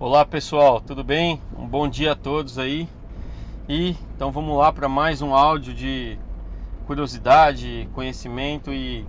Olá pessoal, tudo bem? Um bom dia a todos aí. E então vamos lá para mais um áudio de curiosidade, conhecimento e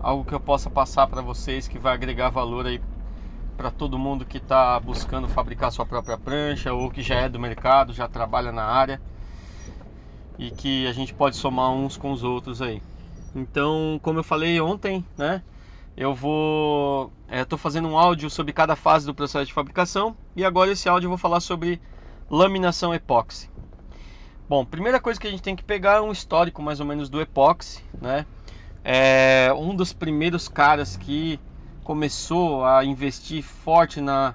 algo que eu possa passar para vocês que vai agregar valor aí para todo mundo que está buscando fabricar sua própria prancha ou que já é do mercado, já trabalha na área e que a gente pode somar uns com os outros aí. Então, como eu falei ontem, né? Eu vou. Estou é, fazendo um áudio sobre cada fase do processo de fabricação e agora esse áudio eu vou falar sobre laminação epóxi. Bom, primeira coisa que a gente tem que pegar é um histórico mais ou menos do epóxi, né? É um dos primeiros caras que começou a investir forte na,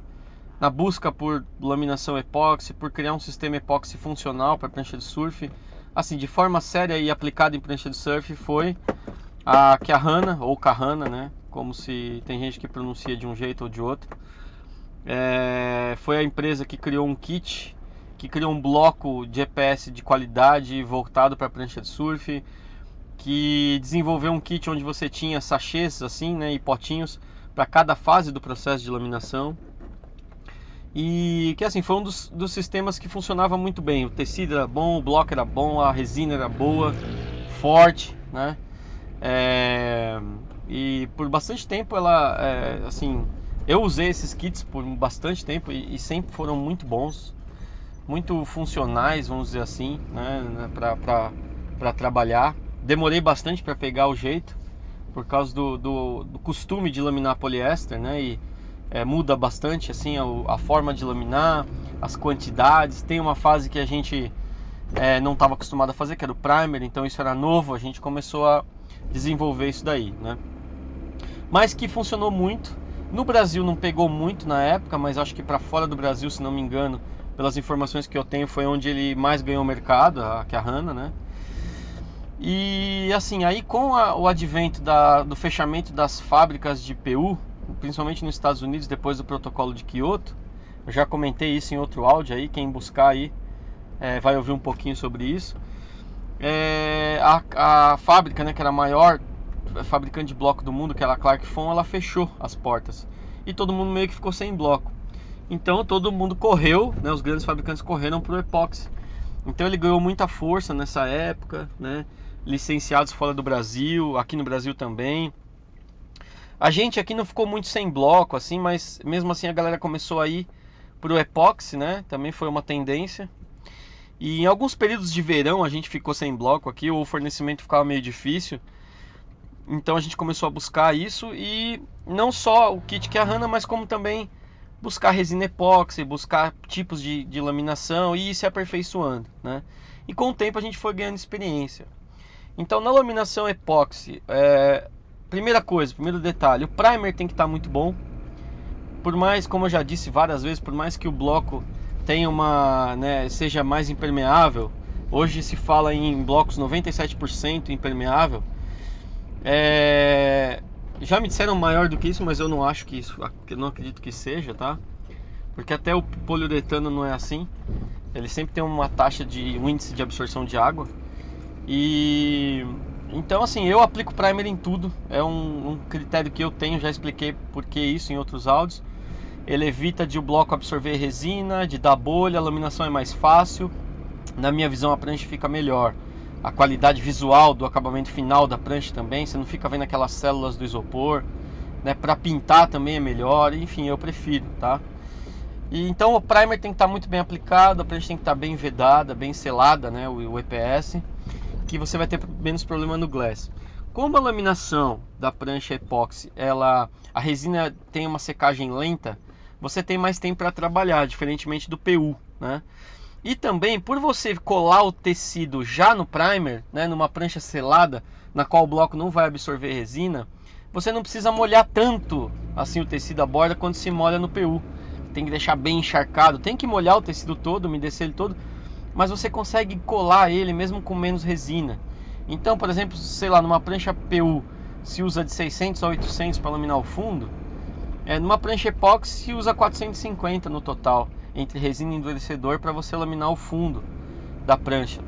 na busca por laminação epóxi, por criar um sistema epóxi funcional para prancha de surf, assim, de forma séria e aplicada em prancha de surf, foi a Kahana, ou Kahana, né? Como se tem gente que pronuncia de um jeito ou de outro. É, foi a empresa que criou um kit, que criou um bloco de EPS de qualidade voltado para prancha de surf, que desenvolveu um kit onde você tinha sachês assim, né, e potinhos para cada fase do processo de laminação. E que assim foi um dos, dos sistemas que funcionava muito bem. O tecido era bom, o bloco era bom, a resina era boa, forte, né? É, e por bastante tempo ela, é, assim, eu usei esses kits por bastante tempo e, e, sempre foram muito bons, muito funcionais, vamos dizer assim, né, né para trabalhar. Demorei bastante para pegar o jeito por causa do, do, do, costume de laminar poliéster, né, e é, muda bastante assim a, a, forma de laminar, as quantidades. Tem uma fase que a gente é, não estava acostumado a fazer, que era o primer, então isso era novo. A gente começou a desenvolver isso daí, né? Mas que funcionou muito. No Brasil não pegou muito na época, mas acho que para fora do Brasil, se não me engano, pelas informações que eu tenho, foi onde ele mais ganhou mercado, a, que a Hanna, né? E assim, aí com a, o advento da, do fechamento das fábricas de PU, principalmente nos Estados Unidos, depois do protocolo de Kyoto, eu já comentei isso em outro áudio aí, quem buscar aí é, vai ouvir um pouquinho sobre isso. É, a, a fábrica, né, que era maior, fabricante de bloco do mundo, que era a Clark Fon, ela fechou as portas. E todo mundo meio que ficou sem bloco. Então todo mundo correu, né, os grandes fabricantes correram para o epóxi. Então ele ganhou muita força nessa época, né? Licenciados fora do Brasil, aqui no Brasil também. A gente aqui não ficou muito sem bloco, assim, mas mesmo assim a galera começou a ir pro epóxi, né? Também foi uma tendência. E em alguns períodos de verão a gente ficou sem bloco aqui, o fornecimento ficava meio difícil. Então a gente começou a buscar isso e não só o kit que a Hanna, mas como também buscar resina epóxi, buscar tipos de, de laminação e ir se aperfeiçoando, né? E com o tempo a gente foi ganhando experiência. Então na laminação epóxi, é, primeira coisa, primeiro detalhe, o primer tem que estar tá muito bom. Por mais, como eu já disse várias vezes, por mais que o bloco tenha uma, né, seja mais impermeável, hoje se fala em blocos 97% impermeável, é... Já me disseram maior do que isso, mas eu não acho que isso, eu não acredito que seja, tá? Porque até o poliuretano não é assim. Ele sempre tem uma taxa de um índice de absorção de água. E então assim, eu aplico primer em tudo. É um, um critério que eu tenho, já expliquei por que isso em outros áudios. Ele evita de o bloco absorver resina, de dar bolha, a laminação é mais fácil. Na minha visão, a prancha fica melhor a qualidade visual do acabamento final da prancha também, você não fica vendo aquelas células do isopor, né? Para pintar também é melhor, enfim, eu prefiro, tá? E então o primer tem que estar tá muito bem aplicado, a prancha tem que estar tá bem vedada, bem selada, né, o, o EPS, que você vai ter menos problema no glass. Como a laminação da prancha epóxi, ela a resina tem uma secagem lenta, você tem mais tempo para trabalhar, diferentemente do PU, né? E também por você colar o tecido já no primer, né, numa prancha selada, na qual o bloco não vai absorver resina, você não precisa molhar tanto assim o tecido à borda quando se molha no PU. Tem que deixar bem encharcado, tem que molhar o tecido todo, umedecer ele todo, mas você consegue colar ele mesmo com menos resina. Então, por exemplo, sei lá, numa prancha PU se usa de 600 a 800 para laminar o fundo, é, numa prancha epóxi se usa 450 no total entre resina e endurecedor para você laminar o fundo da prancha.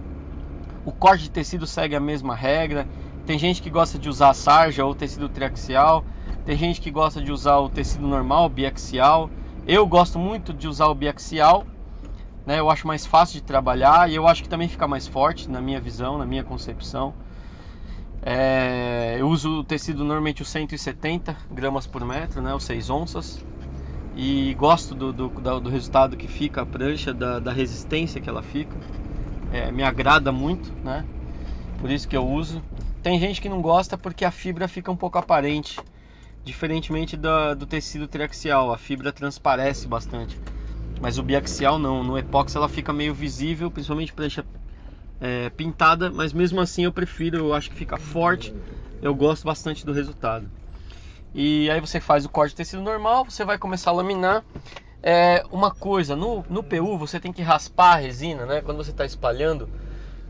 O corte de tecido segue a mesma regra. Tem gente que gosta de usar sarja ou tecido triaxial, tem gente que gosta de usar o tecido normal, biaxial. Eu gosto muito de usar o biaxial, né? Eu acho mais fácil de trabalhar e eu acho que também fica mais forte na minha visão, na minha concepção. É, eu uso o tecido normalmente o 170 gramas por metro, né? Os 6 onças. E gosto do, do, do resultado que fica a prancha, da, da resistência que ela fica. É, me agrada muito, né? Por isso que eu uso. Tem gente que não gosta porque a fibra fica um pouco aparente, diferentemente do, do tecido triaxial, a fibra transparece bastante. Mas o biaxial não, no epóxi ela fica meio visível, principalmente prancha é, pintada, mas mesmo assim eu prefiro, eu acho que fica forte, eu gosto bastante do resultado. E aí você faz o corte de tecido normal, você vai começar a laminar. É, uma coisa, no, no PU você tem que raspar a resina, né? Quando você está espalhando,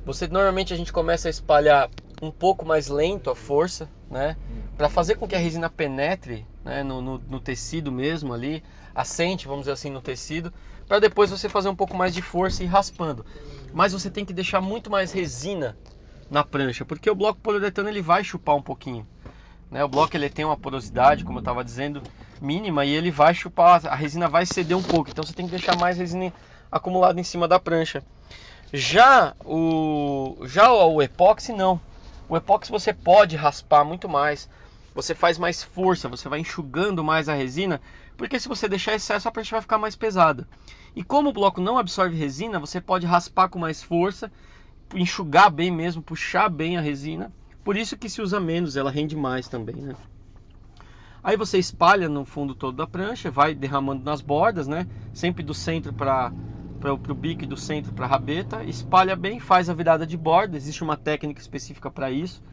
você normalmente a gente começa a espalhar um pouco mais lento a força, né? Para fazer com que a resina penetre né? no, no, no tecido mesmo ali, assente, vamos dizer assim, no tecido, para depois você fazer um pouco mais de força e ir raspando. Mas você tem que deixar muito mais resina na prancha, porque o bloco poliuretano ele vai chupar um pouquinho. Né? O bloco ele tem uma porosidade, como eu estava dizendo, mínima e ele vai chupar, a resina vai ceder um pouco. Então você tem que deixar mais resina acumulada em cima da prancha. Já o, já o epóxi não. O epóxi você pode raspar muito mais. Você faz mais força, você vai enxugando mais a resina, porque se você deixar excesso a prancha vai ficar mais pesada. E como o bloco não absorve resina, você pode raspar com mais força, enxugar bem mesmo, puxar bem a resina. Por isso que se usa menos, ela rende mais também, né? Aí você espalha no fundo todo da prancha, vai derramando nas bordas, né? Sempre do centro para o bico e do centro para a rabeta, espalha bem, faz a virada de borda. Existe uma técnica específica para isso,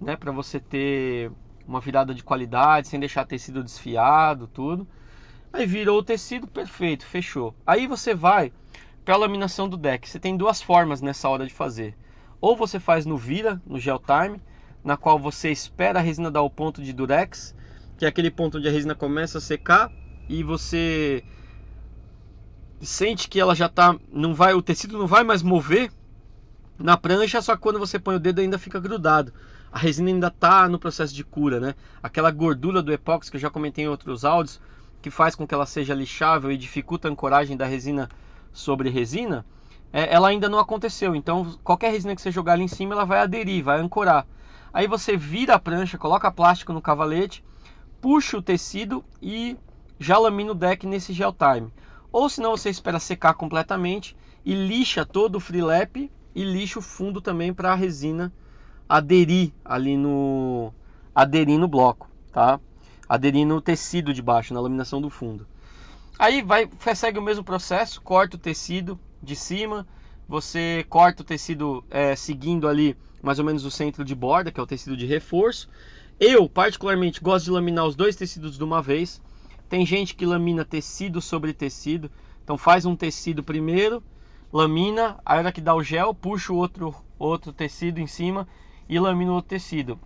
né? Para você ter uma virada de qualidade, sem deixar tecido desfiado, tudo. Aí virou o tecido, perfeito, fechou. Aí você vai para a laminação do deck. Você tem duas formas nessa hora de fazer. Ou você faz no vira, no gel time, na qual você espera a resina dar o ponto de durex, que é aquele ponto onde a resina começa a secar e você sente que ela já tá, não vai, o tecido não vai mais mover na prancha, só que quando você põe o dedo ainda fica grudado. A resina ainda tá no processo de cura, né? Aquela gordura do epóxi que eu já comentei em outros áudios, que faz com que ela seja lixável e dificulta a ancoragem da resina sobre resina, é, ela ainda não aconteceu. Então, qualquer resina que você jogar ali em cima, ela vai aderir, vai ancorar. Aí você vira a prancha, coloca plástico no cavalete, puxa o tecido e já lamina o deck nesse gel time. Ou senão você espera secar completamente e lixa todo o freelap e lixa o fundo também para a resina aderir ali no aderir no bloco, tá? Aderir no tecido de baixo, na laminação do fundo. Aí vai segue o mesmo processo, corta o tecido de cima, você corta o tecido é, seguindo ali mais ou menos o centro de borda, que é o tecido de reforço. Eu particularmente gosto de laminar os dois tecidos de uma vez tem gente que lamina tecido sobre tecido. Então faz um tecido primeiro, lamina, a hora que dá o gel, puxa o outro, outro tecido em cima e lamina o outro tecido.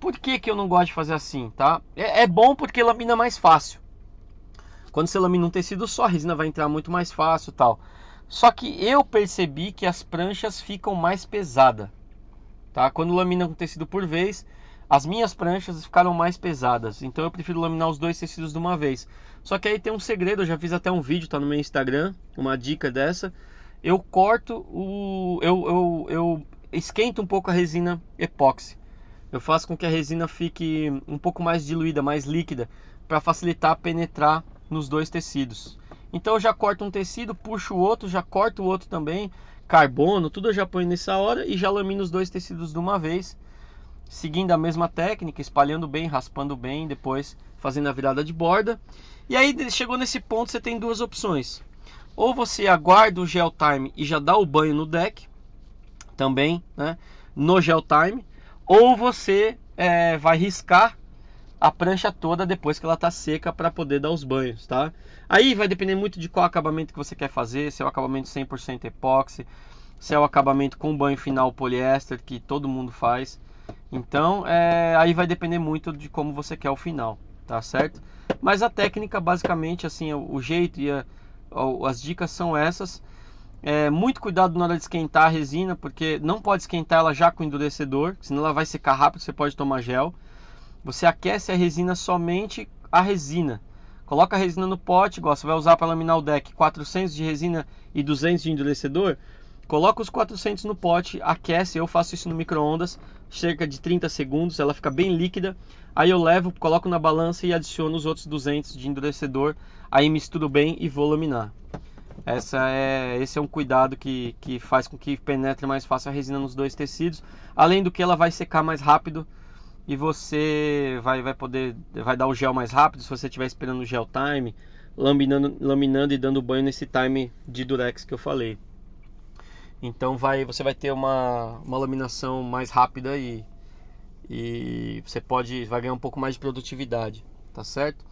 Por que, que eu não gosto de fazer assim, tá? É, é bom porque lamina mais fácil. Quando você lamina um tecido só, a resina vai entrar muito mais fácil tal. Só que eu percebi que as pranchas ficam mais pesadas. Tá? Quando lamina um tecido por vez, as minhas pranchas ficaram mais pesadas, então eu prefiro laminar os dois tecidos de uma vez. Só que aí tem um segredo, eu já fiz até um vídeo, tá no meu Instagram, uma dica dessa. Eu corto o. Eu, eu, eu esquento um pouco a resina epóxi. Eu faço com que a resina fique um pouco mais diluída, mais líquida, para facilitar penetrar nos dois tecidos. Então eu já corto um tecido, puxo o outro, já corto o outro também, carbono, tudo eu já ponho nessa hora e já lamino os dois tecidos de uma vez seguindo a mesma técnica, espalhando bem, raspando bem, depois fazendo a virada de borda. E aí chegou nesse ponto, você tem duas opções. Ou você aguarda o gel time e já dá o banho no deck, também, né, no gel time, ou você é, vai riscar a prancha toda depois que ela está seca para poder dar os banhos, tá? Aí vai depender muito de qual acabamento que você quer fazer, se é o acabamento 100% epóxi, se é o acabamento com banho final poliéster que todo mundo faz. Então, é, aí vai depender muito de como você quer o final, tá certo? Mas a técnica, basicamente, assim, o jeito e a, as dicas são essas. É, muito cuidado na hora de esquentar a resina, porque não pode esquentar ela já com endurecedor, senão ela vai secar rápido, você pode tomar gel. Você aquece a resina somente a resina. Coloca a resina no pote, igual você vai usar para laminar o deck 400 de resina e 200 de endurecedor. Coloca os 400 no pote, aquece, eu faço isso no micro-ondas, cerca de 30 segundos, ela fica bem líquida. Aí eu levo, coloco na balança e adiciono os outros 200 de endurecedor, aí misturo bem e vou laminar. Essa é, esse é um cuidado que, que faz com que penetre mais fácil a resina nos dois tecidos, além do que ela vai secar mais rápido e você vai, vai poder vai dar o gel mais rápido se você estiver esperando o gel time, laminando, laminando e dando banho nesse time de durex que eu falei. Então vai, você vai ter uma, uma laminação mais rápida e, e você pode vai ganhar um pouco mais de produtividade, tá certo?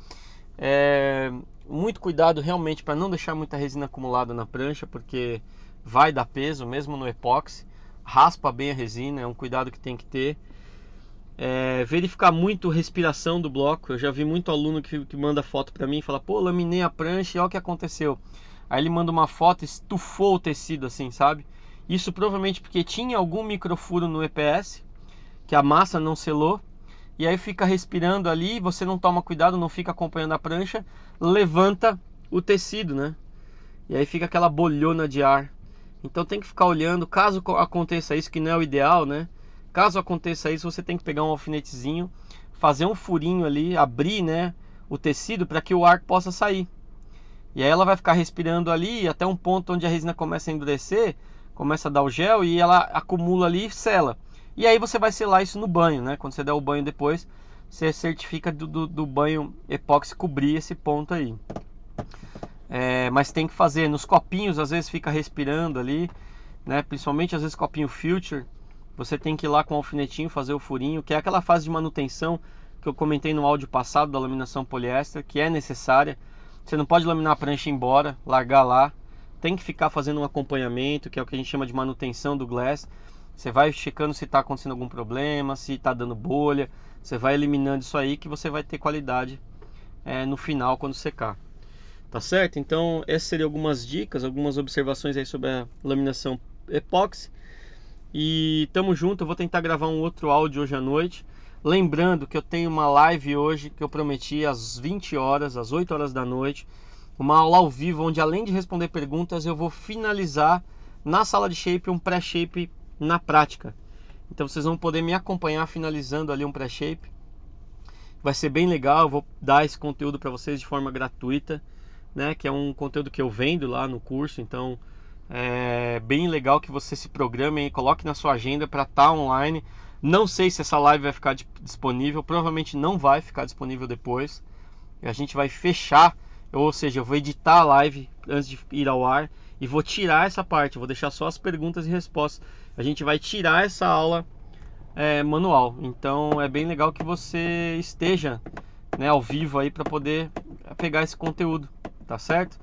É, muito cuidado realmente para não deixar muita resina acumulada na prancha, porque vai dar peso mesmo no epóxi. Raspa bem a resina, é um cuidado que tem que ter. É, verificar muito respiração do bloco. Eu já vi muito aluno que, que manda foto para mim e fala: pô, laminei a prancha e olha o que aconteceu. Aí ele manda uma foto, estufou o tecido assim, sabe? Isso provavelmente porque tinha algum microfuro no EPS, que a massa não selou. E aí fica respirando ali, você não toma cuidado, não fica acompanhando a prancha, levanta o tecido, né? E aí fica aquela bolhona de ar. Então tem que ficar olhando, caso aconteça isso, que não é o ideal, né? Caso aconteça isso, você tem que pegar um alfinetezinho, fazer um furinho ali, abrir, né, o tecido para que o ar possa sair. E aí ela vai ficar respirando ali até um ponto onde a resina começa a endurecer, começa a dar o gel e ela acumula ali e sela. E aí você vai selar isso no banho, né? Quando você der o banho depois, você certifica do, do, do banho epóxi cobrir esse ponto aí. É, mas tem que fazer nos copinhos, às vezes fica respirando ali, né? Principalmente às vezes copinho filter, você tem que ir lá com o alfinetinho fazer o furinho, que é aquela fase de manutenção que eu comentei no áudio passado da laminação poliéster, que é necessária. Você não pode laminar a prancha embora, largar lá. Tem que ficar fazendo um acompanhamento, que é o que a gente chama de manutenção do glass. Você vai checando se está acontecendo algum problema, se está dando bolha. Você vai eliminando isso aí que você vai ter qualidade é, no final quando secar. Tá certo? Então, essas seriam algumas dicas, algumas observações aí sobre a laminação epóxi. E tamo junto, eu vou tentar gravar um outro áudio hoje à noite. Lembrando que eu tenho uma live hoje que eu prometi às 20 horas, às 8 horas da noite, uma aula ao vivo onde além de responder perguntas, eu vou finalizar na sala de shape um pré-shape na prática. Então vocês vão poder me acompanhar finalizando ali um pré-shape. Vai ser bem legal, eu vou dar esse conteúdo para vocês de forma gratuita, né, que é um conteúdo que eu vendo lá no curso, então é bem legal que você se programe e coloque na sua agenda para estar tá online. Não sei se essa live vai ficar disponível, provavelmente não vai ficar disponível depois. A gente vai fechar, ou seja, eu vou editar a live antes de ir ao ar e vou tirar essa parte, vou deixar só as perguntas e respostas. A gente vai tirar essa aula é, manual. Então é bem legal que você esteja né, ao vivo aí para poder pegar esse conteúdo, tá certo?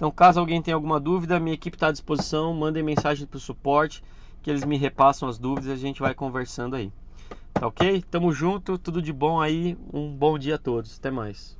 Então, caso alguém tenha alguma dúvida, minha equipe está à disposição. Mandem mensagem para o suporte que eles me repassam as dúvidas e a gente vai conversando aí. Tá ok? Tamo junto, tudo de bom aí. Um bom dia a todos. Até mais.